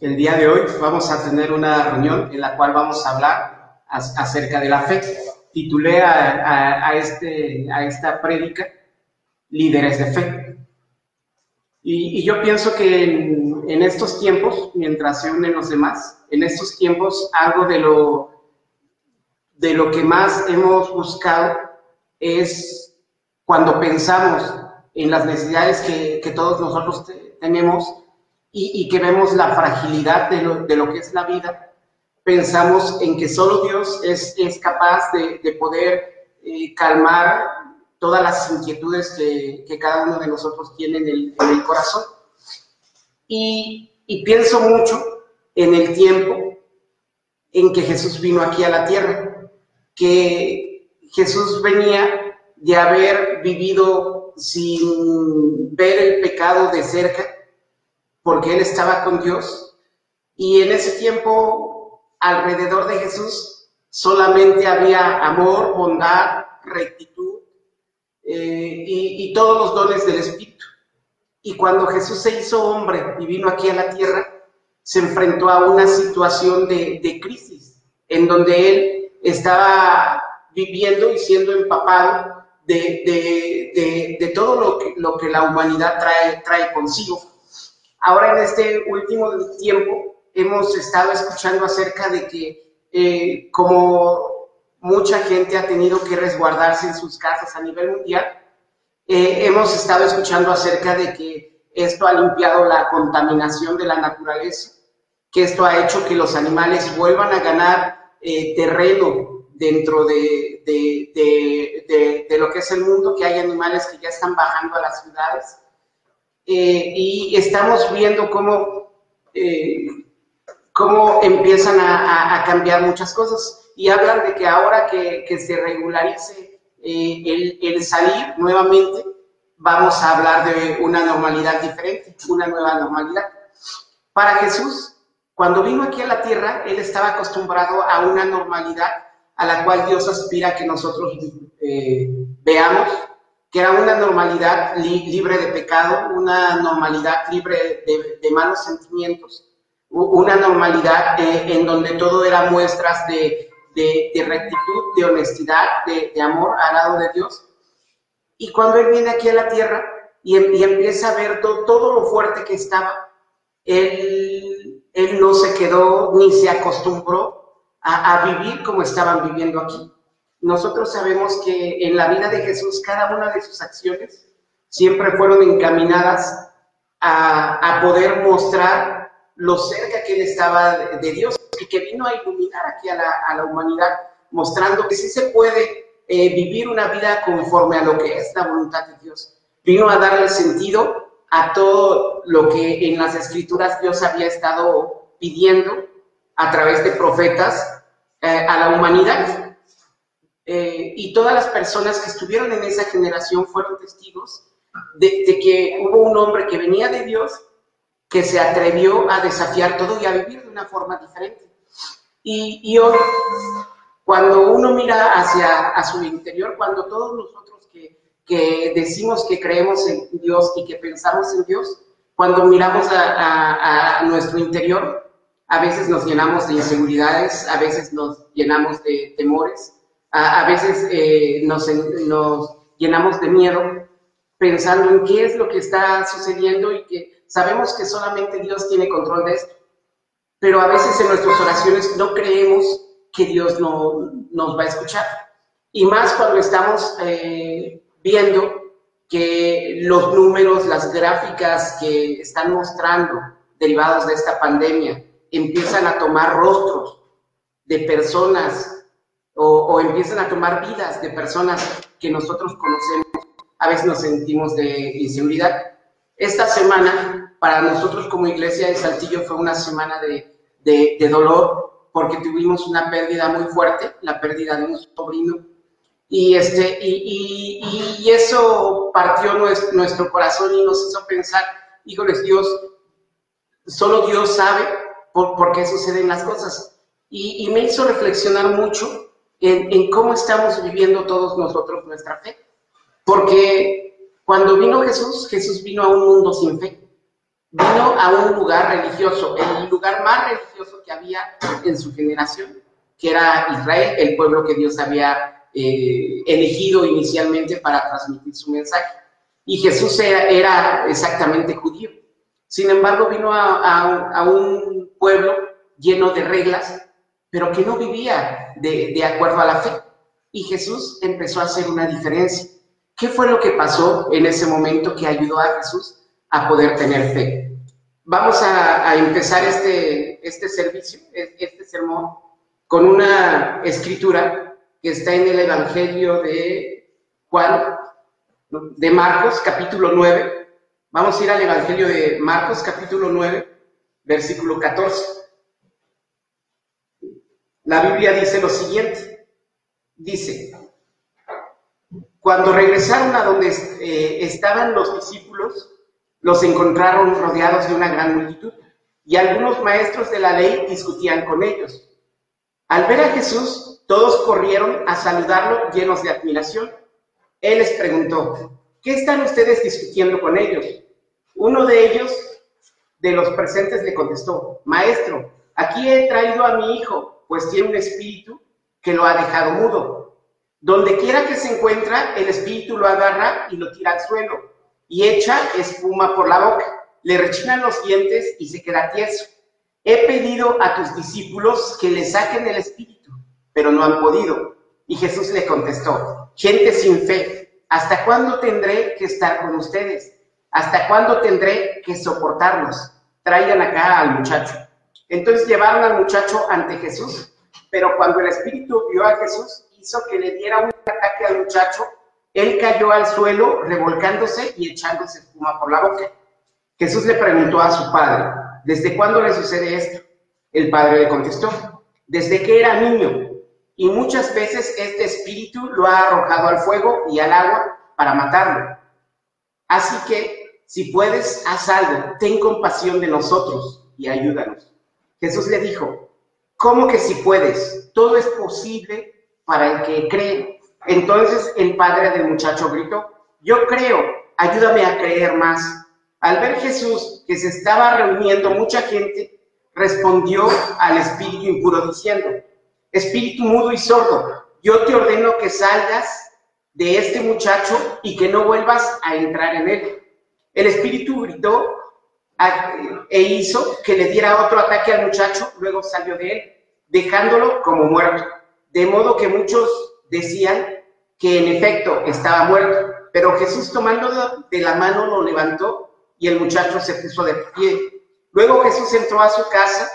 El día de hoy vamos a tener una reunión en la cual vamos a hablar acerca de la fe. Titulé a, este, a esta prédica Líderes de Fe. Y, yo pienso que en, en, estos tiempos, mientras se unen los demás, en estos tiempos algo de lo, de lo que más hemos buscado es cuando pensamos en las necesidades que, que todos nosotros tenemos, y, que vemos la fragilidad de lo, de lo, que es la vida, pensamos en que solo Dios es, es capaz de, de poder eh, calmar todas las inquietudes que, que, cada uno de nosotros tiene en el, en el corazón. Y, y pienso mucho en el tiempo en que Jesús vino aquí a la tierra, que Jesús venía de haber vivido sin ver el pecado de cerca, porque él estaba con Dios. Y en ese tiempo, alrededor de Jesús, solamente había amor, bondad, rectitud eh, y, todos los dones del Espíritu. Y cuando Jesús se hizo hombre y vino aquí a la tierra, se enfrentó a una situación de, crisis, en donde él estaba viviendo y siendo empapado de, todo lo que, la humanidad trae consigo Ahora en este último tiempo hemos estado escuchando acerca de que eh, como mucha gente ha tenido que resguardarse en sus casas a nivel mundial, eh, hemos estado escuchando acerca de que esto ha limpiado la contaminación de la naturaleza, que esto ha hecho que los animales vuelvan a ganar eh, terreno dentro de, de, de, lo que es el mundo, que hay animales que ya están bajando a las ciudades eh, y estamos viendo cómo, eh, cómo empiezan a, cambiar muchas cosas y hablan de que ahora que, que se regularice eh, el, el, salir nuevamente, vamos a hablar de una normalidad diferente, una nueva normalidad. Para Jesús, cuando vino aquí a la tierra, él estaba acostumbrado a una normalidad a la cual Dios aspira que nosotros veamos que era una normalidad libre de pecado, una normalidad libre de, malos sentimientos, una normalidad eh, en donde todo era muestras de, rectitud, de honestidad, de, amor al lado de Dios. Y cuando Él viene aquí a la tierra y, em, empieza a ver todo, lo fuerte que estaba, él, él, no se quedó ni se acostumbró a vivir como estaban viviendo aquí nosotros sabemos que en la vida de Jesús cada una de sus acciones siempre fueron encaminadas a, poder mostrar lo cerca que él estaba de, Dios y que vino a iluminar aquí a la, humanidad, mostrando que sí se puede eh, vivir una vida conforme a lo que es la voluntad de Dios. Vino a darle sentido a todo lo que en las escrituras Dios había estado pidiendo a través de profetas eh, a la humanidad. Eh, y todas las personas que estuvieron en esa generación fueron testigos de, que hubo un hombre que venía de Dios, que se atrevió a desafiar todo y a vivir de una forma diferente. Y, hoy, cuando uno mira hacia a su interior, cuando todos nosotros que, que, decimos que creemos en Dios y que pensamos en Dios, cuando miramos a, a nuestro interior, a veces nos llenamos de inseguridades, a veces nos llenamos de temores, a, veces eh, nos, nos llenamos de miedo pensando en qué es lo que está sucediendo y que sabemos que solamente Dios tiene control de esto. Pero a veces en nuestras oraciones no creemos que Dios no, nos va a escuchar. Y más cuando estamos eh, viendo que los números, las gráficas que están mostrando derivados de esta pandemia empiezan a tomar rostros de personas o, empiezan a tomar vidas de personas que nosotros conocemos, a veces nos sentimos de inseguridad. Esta semana, para nosotros como iglesia de Saltillo, fue una semana de, de, dolor porque tuvimos una pérdida muy fuerte, la pérdida de un sobrino. Y, este, y, y, eso partió nuestro, nuestro corazón y nos hizo pensar, híjoles, Dios, solo Dios sabe por, por qué suceden las cosas. Y, y, me hizo reflexionar mucho en, cómo estamos viviendo todos nosotros nuestra fe. Porque cuando vino Jesús, Jesús vino a un mundo sin fe. vino a un lugar religioso, el lugar más religioso que había en su generación, que era Israel, el pueblo que Dios había eh, elegido inicialmente para transmitir su mensaje. Y Jesús era, exactamente judío. Sin embargo, vino a, un pueblo lleno de reglas, pero que no vivía de, acuerdo a la fe. Y Jesús empezó a hacer una diferencia. ¿Qué fue lo que pasó en ese momento que ayudó a Jesús a poder tener fe? Vamos a, empezar este, este servicio, este sermón, con una escritura que está en el Evangelio de Juan, de Marcos, capítulo 9. Vamos a ir al Evangelio de Marcos, capítulo 9, versículo 14. La Biblia dice lo siguiente. Dice, cuando regresaron a donde eh, estaban los discípulos, los encontraron rodeados de una gran multitud y algunos maestros de la ley discutían con ellos. Al ver a Jesús, todos corrieron a saludarlo llenos de admiración. Él les preguntó, ¿qué están ustedes discutiendo con ellos? Uno de ellos, de los presentes, le contestó, Maestro, aquí he traído a mi hijo, pues tiene un espíritu que lo ha dejado mudo. Donde quiera que se encuentra, el espíritu lo agarra y lo tira al suelo, y echa espuma por la boca, le rechinan los dientes y se queda tieso. He pedido a tus discípulos que le saquen el espíritu, pero no han podido. Y Jesús le contestó, gente sin fe, ¿hasta cuándo tendré que estar con ustedes? ¿Hasta cuándo tendré que soportarlos? Traigan acá al muchacho. Entonces llevaron al muchacho ante Jesús, pero cuando el espíritu vio a Jesús, hizo que le diera un ataque al muchacho, él cayó al suelo revolcándose y echándose espuma por la boca. Jesús le preguntó a su padre, ¿desde cuándo le sucede esto? El padre le contestó, desde que era niño, y muchas veces este espíritu lo ha arrojado al fuego y al agua para matarlo. Así que, si puedes, haz algo, ten compasión de nosotros y ayúdanos. Jesús le dijo, ¿cómo que si puedes? Todo es posible para el que cree. Entonces el padre del muchacho gritó, yo creo, ayúdame a creer más. Al ver Jesús que se estaba reuniendo mucha gente, respondió al espíritu impuro diciendo, espíritu mudo y sordo, yo te ordeno que salgas de este muchacho y que no vuelvas a entrar en él. El espíritu gritó e hizo que le diera otro ataque al muchacho, luego salió de él, dejándolo como muerto. De modo que muchos decían que en efecto estaba muerto, pero Jesús tomando de la mano lo levantó y el muchacho se puso de pie. Luego Jesús entró a su casa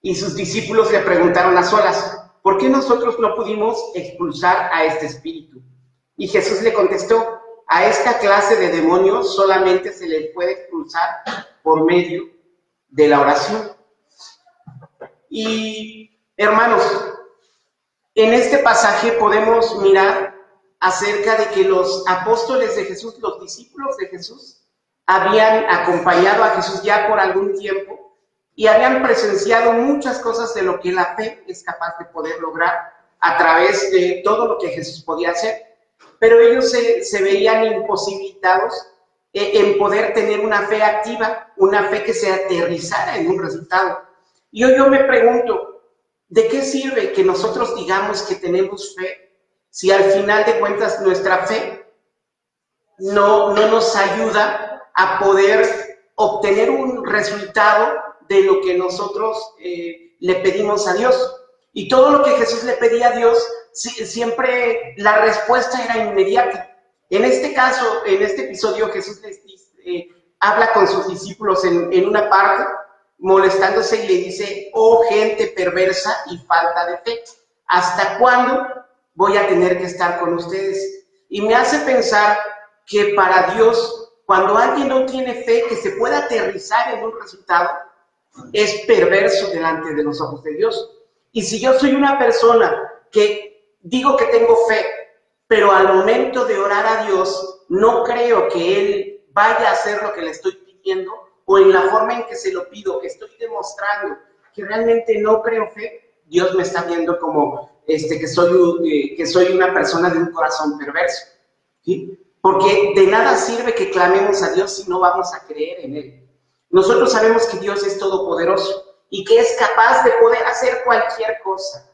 y sus discípulos le preguntaron a solas, ¿por qué nosotros no pudimos expulsar a este espíritu? Y Jesús le contestó, a esta clase de demonios solamente se le puede expulsar por medio de la oración. Y hermanos, en este pasaje podemos mirar acerca de que los apóstoles de Jesús, los discípulos de Jesús, habían acompañado a Jesús ya por algún tiempo y habían presenciado muchas cosas de lo que la fe es capaz de poder lograr a través de todo lo que Jesús podía hacer. Pero ellos se, veían imposibilitados eh, en poder tener una fe activa, una fe que se aterrizara en un resultado. Y hoy yo me pregunto, ¿de qué sirve que nosotros digamos que tenemos fe si al final de cuentas nuestra fe no, no nos ayuda a poder obtener un resultado de lo que nosotros eh, le pedimos a Dios. Y todo lo que Jesús le pedía a Dios, siempre la respuesta era inmediata. En este caso, en este episodio, Jesús eh, habla con sus discípulos en, en una parte, molestándose y le dice, oh gente perversa y falta de fe, ¿hasta cuándo voy a tener que estar con ustedes. Y me hace pensar que para Dios, cuando alguien no tiene fe que se pueda aterrizar en un resultado, es perverso delante de los ojos de Dios. Y si yo soy una persona que digo que tengo fe, pero al momento de orar a Dios no creo que Él vaya a hacer lo que le estoy pidiendo o en la forma en que se lo pido, estoy demostrando que realmente no creo fe, Dios me está viendo como este, que, soy, eh, que soy una persona de un corazón perverso. ¿sí? porque de nada sirve que clamemos a Dios si no vamos a creer en Él. Nosotros sabemos que Dios es todopoderoso y que es capaz de poder hacer cualquier cosa.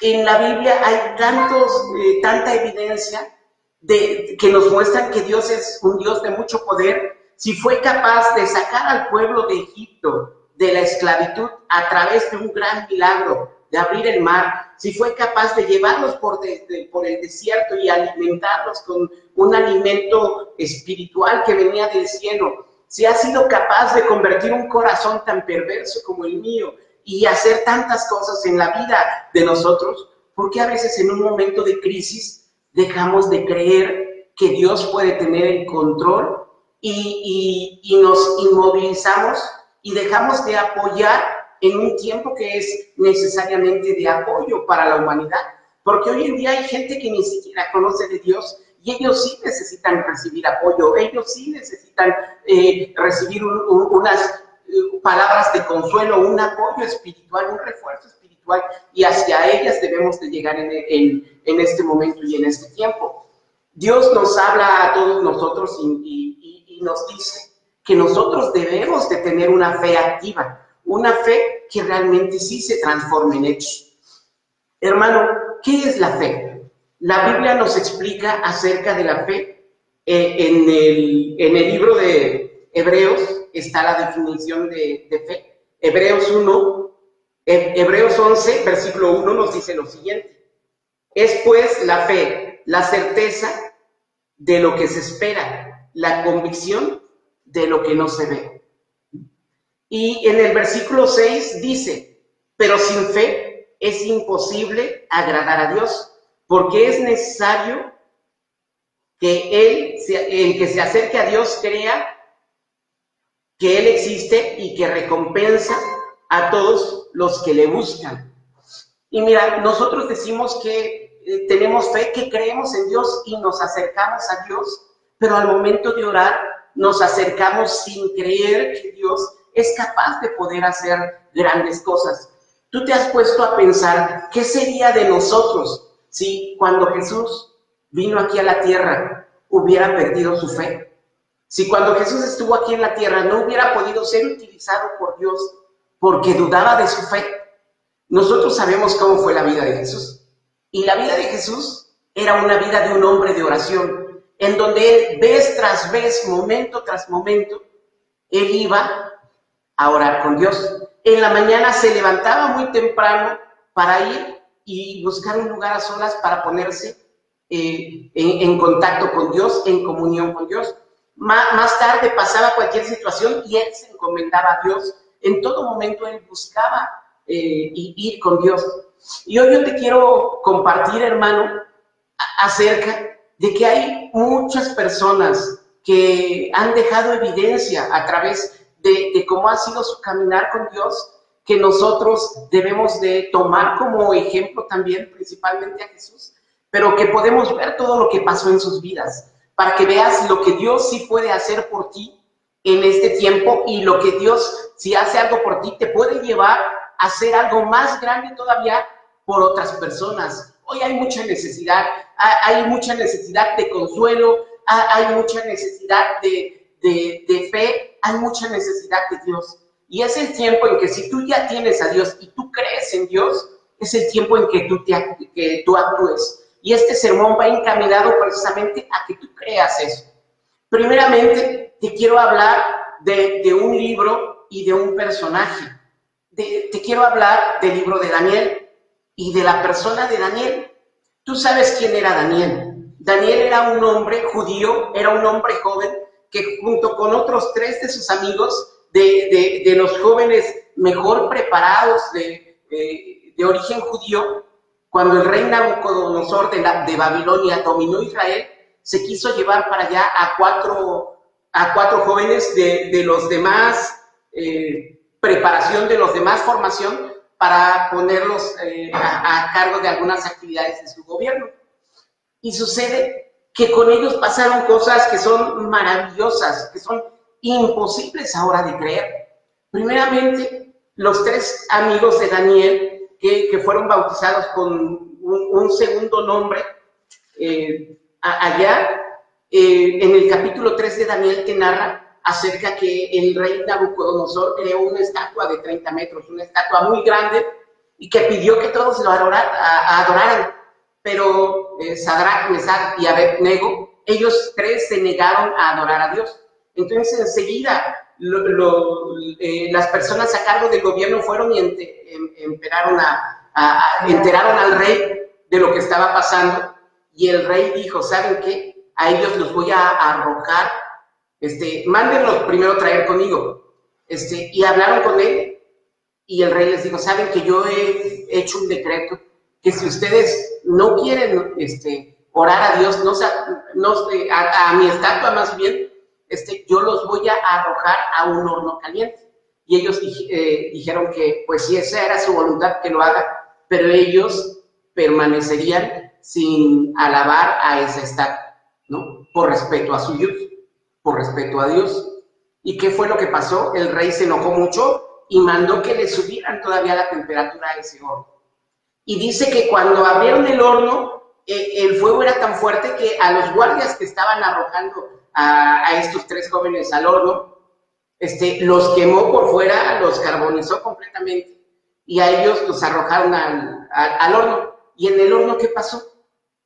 En la Biblia hay tantos, eh, tanta evidencia de, que nos muestran que Dios es un Dios de mucho poder. Si fue capaz de sacar al pueblo de Egipto de la esclavitud a través de un gran milagro, de abrir el mar, si fue capaz de llevarlos por, por el desierto y alimentarlos con un alimento espiritual que venía del cielo, si ha sido capaz de convertir un corazón tan perverso como el mío y hacer tantas cosas en la vida de nosotros, ¿por qué a veces en un momento de crisis dejamos de creer que Dios puede tener el control y, y nos inmovilizamos y dejamos de apoyar en un tiempo que es necesariamente de apoyo para la humanidad? Porque hoy en día hay gente que ni siquiera conoce de Dios y ellos sí necesitan recibir apoyo, ellos sí necesitan eh, recibir unas palabras de consuelo, un apoyo espiritual, un refuerzo espiritual, y hacia ellas debemos de llegar en, en, este momento y en este tiempo. Dios nos habla a todos nosotros y, y nos dice que nosotros debemos de tener una fe activa, una fe que realmente sí se transforme en hechos. Hermano, ¿qué es la fe? La Biblia nos explica acerca de la fe. Eh, en, el, en, el, libro de Hebreos está la definición de, fe. Hebreos 1, Hebreos 11, versículo 1 nos dice lo siguiente. Es pues la fe, la certeza de lo que se espera, la convicción de lo que no se ve. Y en el versículo 6 dice, pero sin fe es imposible agradar a Dios porque es necesario que el que se acerque a Dios, crea que Él existe y que recompensa a todos los que le buscan. Y mira, nosotros decimos que eh, tenemos fe, que creemos en Dios y nos acercamos a Dios, pero al momento de orar nos acercamos sin creer que Dios es capaz de poder hacer grandes cosas. Tú te has puesto a pensar, ¿qué sería de nosotros si cuando Jesús vino aquí a la tierra hubiera perdido su fe, si cuando Jesús estuvo aquí en la tierra no hubiera podido ser utilizado por Dios porque dudaba de su fe. Nosotros sabemos cómo fue la vida de Jesús. Y la vida de Jesús era una vida de un hombre de oración, en donde él vez tras vez, momento tras momento, él iba a orar con Dios. En la mañana se levantaba muy temprano para ir y buscar un lugar a solas para ponerse eh, en, contacto con Dios, en comunión con Dios. Más, tarde pasaba cualquier situación y él se encomendaba a Dios. En todo momento él buscaba eh, ir con Dios. Y hoy yo te quiero compartir, hermano, acerca de que hay muchas personas que han dejado evidencia a través de, de cómo ha sido su caminar con Dios que nosotros debemos de tomar como ejemplo también, principalmente a Jesús, pero que podemos ver todo lo que pasó en sus vidas, para que veas lo que Dios sí puede hacer por ti en este tiempo y lo que Dios, si hace algo por ti, te puede llevar a hacer algo más grande todavía por otras personas. Hoy hay mucha necesidad, hay mucha necesidad de consuelo, hay mucha necesidad de, fe, hay mucha necesidad de Dios. Y es el tiempo en que si tú ya tienes a Dios y tú crees en Dios, es el tiempo en que tú actúes. Y este sermón va encaminado precisamente a que tú creas eso. Primeramente, te quiero hablar de, un libro y de un personaje. te quiero hablar del libro de Daniel y de la persona de Daniel. Tú sabes quién era Daniel. Daniel era un hombre judío, era un hombre joven que junto con otros tres de sus amigos de, los jóvenes mejor preparados de, origen judío, cuando el rey Nabucodonosor de, la, de Babilonia dominó Israel, se quiso llevar para allá a cuatro, a cuatro jóvenes de, de los demás, eh, preparación de los demás formación, para ponerlos eh, a, a cargo de algunas actividades de su gobierno. Y sucede que con ellos pasaron cosas que son maravillosas, que son imposibles ahora de creer. Primeramente, los tres amigos de Daniel, que, que fueron bautizados con un, segundo nombre eh, allá, eh, en el capítulo 3 de Daniel te narra acerca que el rey Nabucodonosor creó una estatua de 30 metros, una estatua muy grande, y que pidió que todos lo adoraran. Pero eh, Sadrach, Mesach y Abednego, ellos tres se negaron a adorar a Dios. Entonces enseguida eh, las personas a cargo del gobierno fueron y em, a, enteraron al rey de lo que estaba pasando y el rey dijo, ¿saben qué? A ellos los voy a arrojar, este, mándenlos primero traer conmigo. Este, y hablaron con él y el rey les dijo, ¿saben que yo he hecho un decreto que si ustedes no quieren este, orar a Dios, no, no a, a mi estatua más bien, este, yo los voy a arrojar a un horno caliente. Y ellos eh, dijeron que, pues si esa era su voluntad, que lo haga, pero ellos permanecerían sin alabar a esa estatua, ¿no? Por respeto a su Dios, por respeto a Dios. ¿Y qué fue lo que pasó? El rey se enojó mucho y mandó que le subieran todavía la temperatura a ese horno. Y dice que cuando abrieron el horno, eh, el fuego era tan fuerte que a los guardias que estaban arrojando a, estos tres jóvenes al horno, este, los quemó por fuera, los carbonizó completamente y a ellos los arrojaron al, al, horno. ¿Y en el horno qué pasó?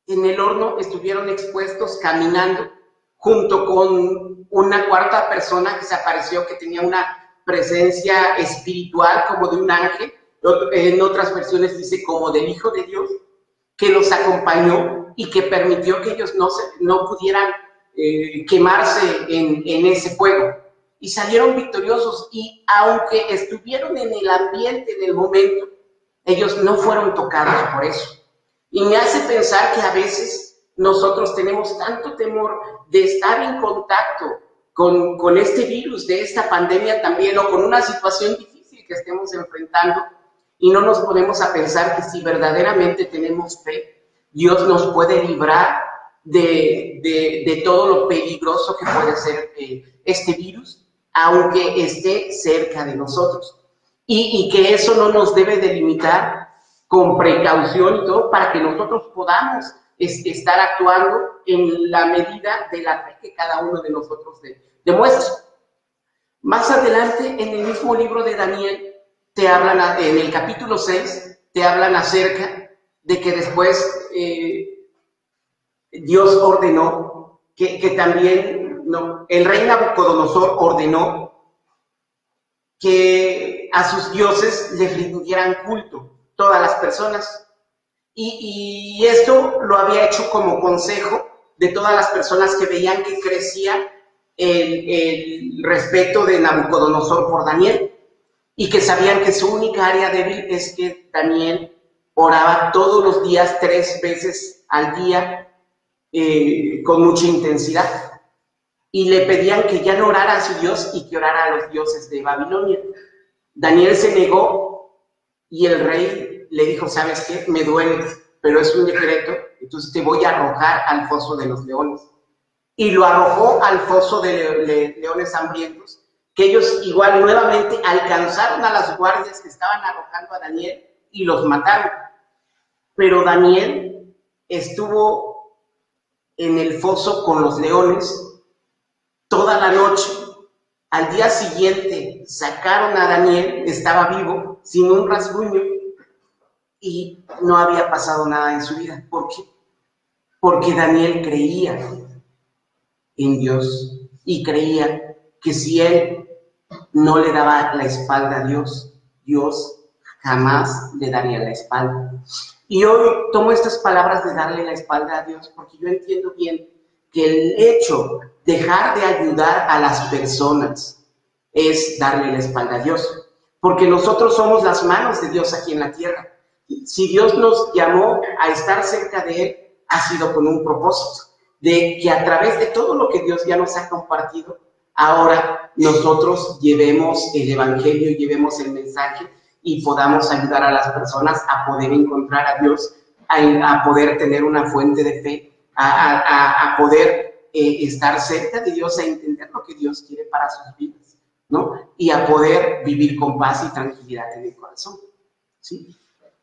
En el horno estuvieron expuestos caminando junto con una cuarta persona que se apareció que tenía una presencia espiritual como de un ángel, en otras versiones dice como del Hijo de Dios, que los acompañó y que permitió que ellos no, se, no pudieran eh, quemarse en, ese fuego. Y salieron victoriosos y aunque estuvieron en el ambiente en el momento, ellos no fueron tocados por eso. Y me hace pensar que a veces nosotros tenemos tanto temor de estar en contacto con, con, este virus, de esta pandemia también, o con una situación difícil que estemos enfrentando, y no nos ponemos a pensar que si verdaderamente tenemos fe, Dios nos puede librar de, todo lo peligroso que puede ser eh, este virus, aunque esté cerca de nosotros. Y, que eso no nos debe delimitar con precaución y todo para que nosotros podamos estar actuando en la medida de la fe que cada uno de nosotros demuestra. Más adelante, en el mismo libro de Daniel, te hablan, en el capítulo 6, te hablan acerca de que después eh, Dios ordenó que, también el rey Nabucodonosor ordenó que a sus dioses les rindieran culto todas las personas. Y, esto lo había hecho como consejo de todas las personas que veían que crecía el respeto de Nabucodonosor por Daniel y que sabían que su única área débil es que Daniel oraba todos los días, tres veces al día, eh, con mucha intensidad. Y le pedían que ya no orara a su Dios y que orara a los dioses de Babilonia. Daniel se negó y el rey le dijo, ¿sabes qué? Me duele, pero es un decreto, entonces te voy a arrojar al foso de los leones. Y lo arrojó al foso de leones hambrientos, que ellos igual nuevamente alcanzaron a las guardias que estaban arrojando a Daniel y los mataron. Pero Daniel estuvo en el foso con los leones toda la noche. Al día siguiente sacaron a Daniel, estaba vivo, sin un rasguño, y no había pasado nada en su vida. ¿Por qué? Porque Daniel creía en Dios y creía que si él no le daba la espalda a Dios, Dios jamás le daría la espalda. Y hoy tomo estas palabras de darle la espalda a Dios porque yo entiendo bien que el hecho de dejar de ayudar a las personas es darle la espalda a Dios. Porque nosotros somos las manos de Dios aquí en la tierra. Si Dios nos llamó a estar cerca de Él, ha sido con un propósito, de que a través de todo lo que Dios ya nos ha compartido, ahora nosotros llevemos el Evangelio, llevemos el mensaje y podamos ayudar a las personas a poder encontrar a Dios, a, poder tener una fuente de fe, a, poder eh, estar cerca de Dios, a entender lo que Dios quiere para sus vidas, ¿no? Y a poder vivir con paz y tranquilidad en el corazón, ¿sí?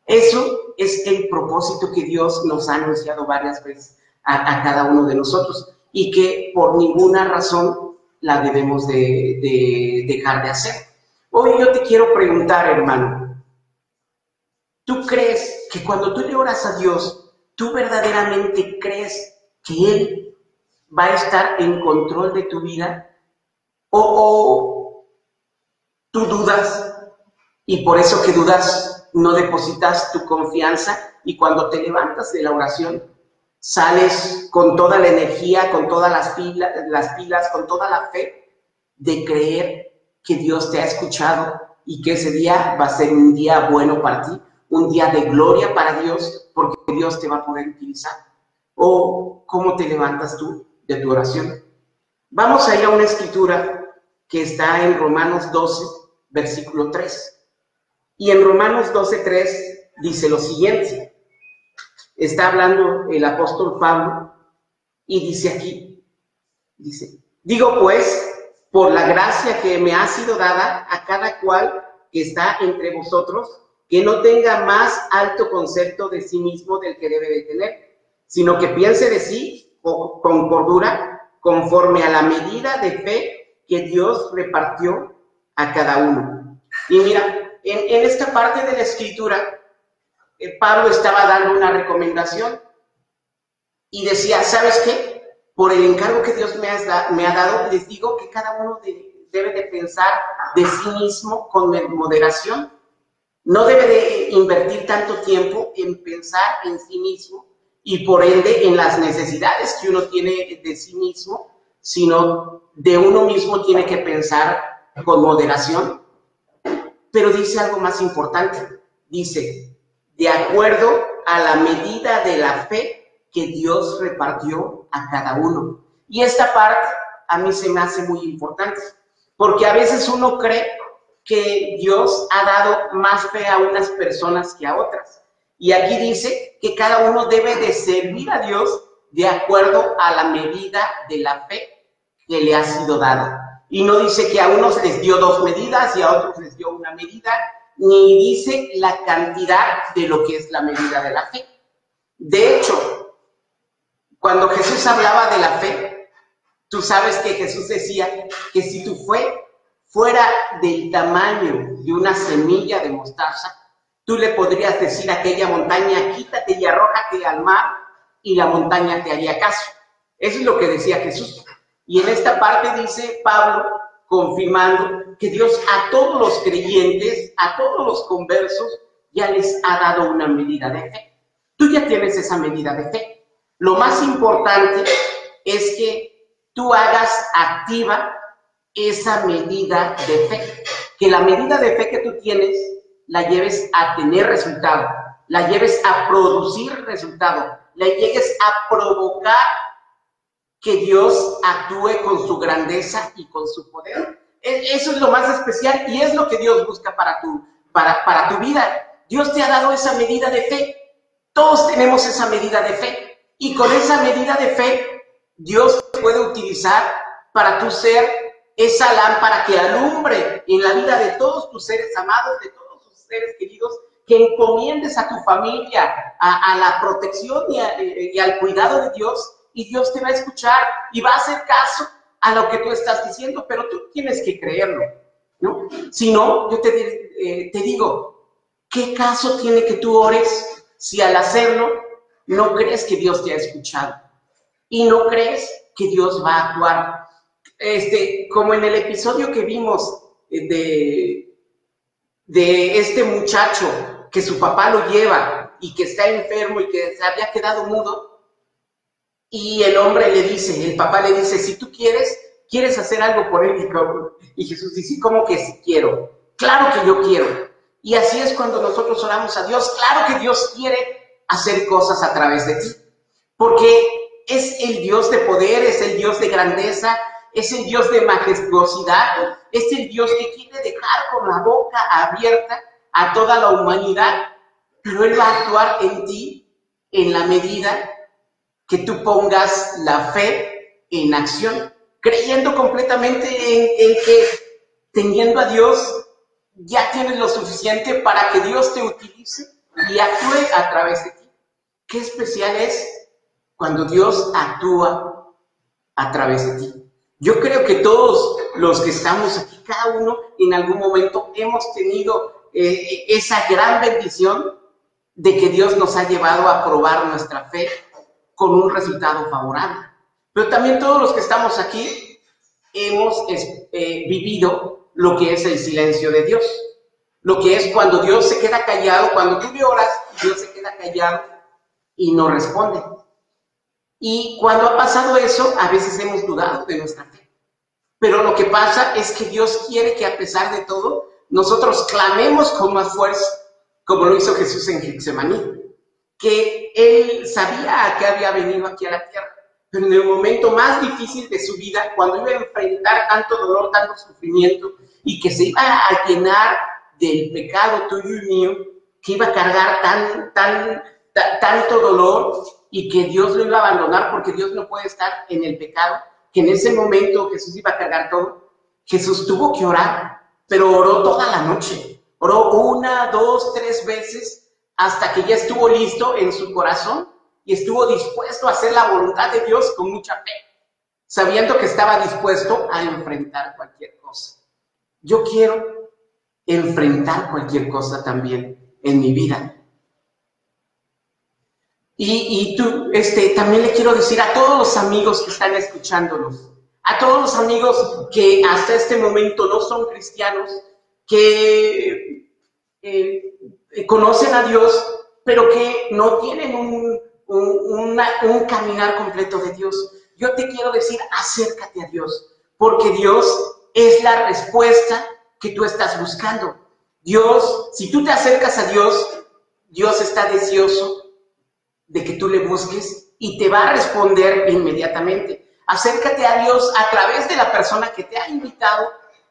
Eso es el propósito que Dios nos ha anunciado varias veces a, cada uno de nosotros. y que por ninguna razón la debemos de, dejar de hacer. Hoy yo te quiero preguntar, hermano, ¿tú crees que cuando tú le oras a Dios, tú verdaderamente crees que Él va a estar en control de tu vida? ¿O, o tú dudas y por eso que dudas no depositas tu confianza y cuando te levantas de la oración sales con toda la energía, con todas las pilas, las pilas, con toda la fe de creer que Dios te ha escuchado y que ese día va a ser un día bueno para ti, un día de gloria para Dios, porque Dios te va a poder utilizar. ¿O cómo te levantas tú de tu oración? Vamos a ir a una escritura que está en Romanos 12, versículo 3. Y en Romanos 12, 3 dice lo siguiente está hablando el apóstol Pablo y dice aquí, dice, digo pues, por la gracia que me ha sido dada a cada cual que está entre vosotros, que no tenga más alto concepto de sí mismo del que debe de tener, sino que piense de sí con cordura, conforme a la medida de fe que Dios repartió a cada uno. Y mira, en, esta parte de la escritura, eh, Pablo estaba dando una recomendación y decía, ¿sabes qué? Por el encargo que Dios me, ha dado, les digo que cada uno debe de pensar de sí mismo con moderación. No debe de invertir tanto tiempo en pensar en sí mismo y por ende en las necesidades que uno tiene de sí mismo, sino de uno mismo tiene que pensar con moderación. Pero dice algo más importante. Dice, de acuerdo a la medida de la fe que Dios repartió a cada uno. Y esta parte a mí se me hace muy importante, porque a veces uno cree que Dios ha dado más fe a unas personas que a otras. Y aquí dice que cada uno debe de servir a Dios de acuerdo a la medida de la fe que le ha sido dada. Y no dice que a unos les dio dos medidas y a otros les dio una medida, ni dice la cantidad de lo que es la medida de la fe. De hecho, cuando Jesús hablaba de la fe, tú sabes que Jesús decía que si tu fe fuera del tamaño de una semilla de mostaza, tú le podrías decir a aquella montaña, quítate y arrójate al mar, y la montaña te haría caso. Eso es lo que decía Jesús. Y en esta parte dice Pablo, confirmando que Dios a todos los creyentes, a todos los conversos, ya les ha dado una medida de fe. Tú ya tienes esa medida de fe. Lo más importante es que tú hagas activa esa medida de fe. Que la medida de fe que tú tienes la lleves a tener resultado, la lleves a producir resultado, la llegues a provocar que Dios actúe con su grandeza y con su poder. E, eso es lo más especial y es lo que Dios busca para tu, para, para tu vida. Dios te ha dado esa medida de fe. Todos tenemos esa medida de fe. Y con esa medida de fe, Dios puede utilizar para tu ser esa lámpara que alumbre en la vida de todos tus seres amados, de todos tus seres queridos, que encomiendes a tu familia, a, la protección y, y al cuidado de Dios y Dios te va a escuchar y va a hacer caso a lo que tú estás diciendo, pero tú tienes que creerlo, ¿no? Si no, yo te, eh, te digo, ¿qué caso tiene que tú ores si al hacerlo no crees que Dios te ha escuchado y no crees que Dios va a actuar? Este, como en el episodio que vimos eh, de, de este muchacho que su papá lo lleva y que está enfermo y que se había quedado mudo, y el hombre le dice, el papá le dice, si tú quieres, quieres hacer algo por él. Y Jesús dice, ¿cómo que si quiero? Claro que yo quiero. Y así es cuando nosotros oramos a Dios. Claro que Dios quiere hacer cosas a través de ti. Porque es el Dios de poder, es el Dios de grandeza, es el Dios de majestuosidad, es el Dios que quiere dejar con la boca abierta a toda la humanidad. Pero Él va a actuar en ti en la medida que tú pongas la fe en acción, creyendo completamente en, que teniendo a Dios ya tienes lo suficiente para que Dios te utilice y actúe a través de ti. Qué especial es cuando Dios actúa a través de ti. Yo creo que todos los que estamos aquí, cada uno en algún momento hemos tenido eh, esa gran bendición de que Dios nos ha llevado a probar nuestra fe con un resultado favorable. Pero también todos los que estamos aquí hemos eh, vivido lo que es el silencio de Dios. Lo que es cuando Dios se queda callado, cuando tú lloras, Dios se queda callado y no responde. Y cuando ha pasado eso, a veces hemos dudado de nuestra fe. Pero lo que pasa es que Dios quiere que a pesar de todo, nosotros clamemos con más fuerza, como lo hizo Jesús en Getsemaní, que Él sabía a qué había venido aquí a la tierra, pero en el momento más difícil de su vida, cuando iba a enfrentar tanto dolor, tanto sufrimiento, y que se iba a llenar del pecado tuyo y mío, que iba a cargar tan, tan, tanto dolor y que Dios lo iba a abandonar porque Dios no puede estar en el pecado, que en ese momento Jesús iba a cargar todo, Jesús tuvo que orar, pero oró toda la noche, oró una, dos, tres veces hasta que ya estuvo listo en su corazón y estuvo dispuesto a hacer la voluntad de Dios con mucha fe, sabiendo que estaba dispuesto a enfrentar cualquier cosa. Yo quiero enfrentar cualquier cosa también en mi vida. Y, tú, este, también le quiero decir a todos los amigos que están escuchándonos, a todos los amigos que hasta este momento no son cristianos, que eh, conocen a Dios, pero que no tienen un, un caminar completo de Dios. Yo te quiero decir, acércate a Dios, porque Dios es la respuesta que tú estás buscando. Dios, si tú te acercas a Dios, Dios está deseoso de que tú le busques y te va a responder inmediatamente. Acércate a Dios a través de la persona que te ha invitado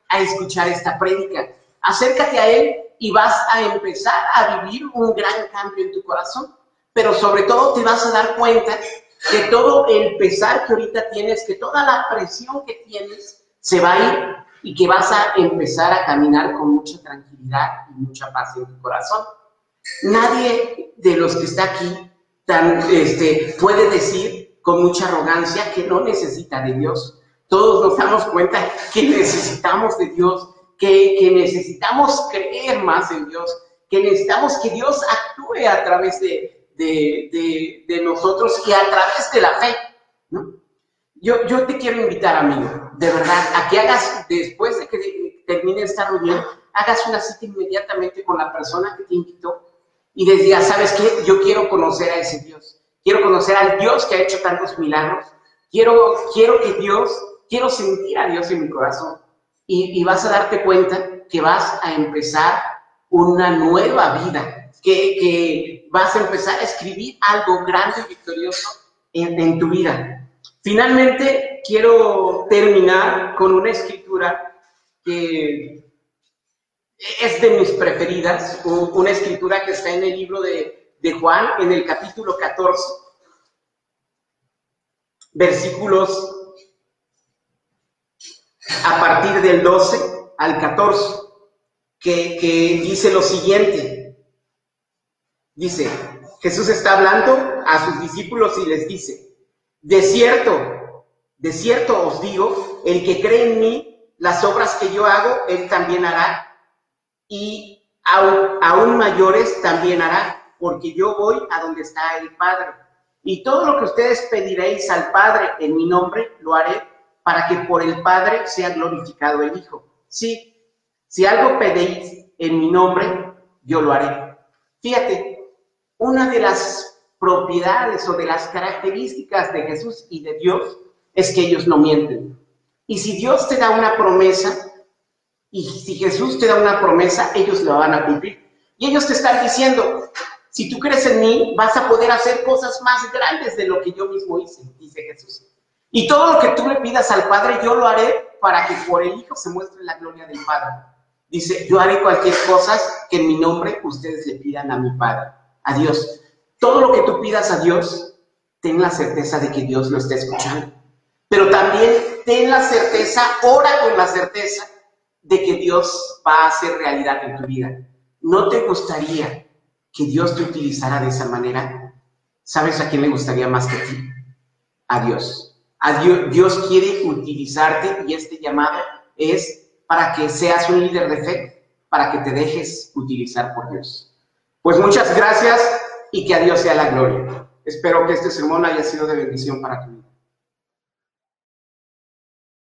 a escuchar esta prédica. Acércate a Él y vas a empezar a vivir un gran cambio en tu corazón. Pero sobre todo te vas a dar cuenta que todo el pesar que ahorita tienes, que toda la presión que tienes, se va a ir y que vas a empezar a caminar con mucha tranquilidad y mucha paz en tu corazón. Nadie de los que está aquí este, puede decir con mucha arrogancia que no necesita de Dios. Todos nos damos cuenta que necesitamos de Dios, que, necesitamos creer más en Dios, que necesitamos que Dios actúe a través de, nosotros y a través de la fe. Yo, yo te quiero invitar, amigo, de verdad, a que hagas, después de que termine esta reunión, hagas una cita inmediatamente con la persona que te invitó y les diga, ¿sabes qué? Yo quiero conocer a ese Dios. Quiero conocer al Dios que ha hecho tantos milagros. Quiero, quiero que Dios, quiero sentir a Dios en mi corazón. Y, vas a darte cuenta que vas a empezar una nueva vida, que, que vas a empezar a escribir algo grande y victorioso en, en tu vida. Finalmente, quiero terminar con una escritura que es de mis preferidas, una escritura que está en el libro de, de Juan, en el capítulo 14, versículos a partir del 12 al 14, que, que dice lo siguiente. Dice, Jesús está hablando a sus discípulos y les dice, de cierto, de cierto os digo, el que cree en mí, las obras que yo hago, él también hará y aún, mayores también hará, porque yo voy a donde está el Padre. Y todo lo que ustedes pediréis al Padre en mi nombre, lo haré para que por el Padre sea glorificado el Hijo. Sí, si algo pedéis en mi nombre, yo lo haré. Fíjate, una de las propiedades o de las características de Jesús y de Dios es que ellos no mienten. Y si Dios te da una promesa, y si Jesús te da una promesa, ellos la van a cumplir. Y ellos te están diciendo, si tú crees en mí, vas a poder hacer cosas más grandes de lo que yo mismo hice, dice Jesús. Y todo lo que tú le pidas al Padre, yo lo haré para que por el Hijo se muestre la gloria del Padre. Dice, yo haré cualquier cosa que en mi nombre ustedes le pidan a mi Padre, a Dios. Todo lo que tú pidas a Dios, ten la certeza de que Dios lo está escuchando. Pero también ten la certeza, ora con la certeza de que Dios va a hacer realidad en tu vida. ¿No te gustaría que Dios te utilizara de esa manera? ¿Sabes a quién le gustaría más que a ti? A Dios. A Dios, Dios quiere utilizarte y este llamado es para que seas un líder de fe, para que te dejes utilizar por Dios. Pues muchas gracias y que a Dios sea la gloria. Espero que este sermón haya sido de bendición para ti.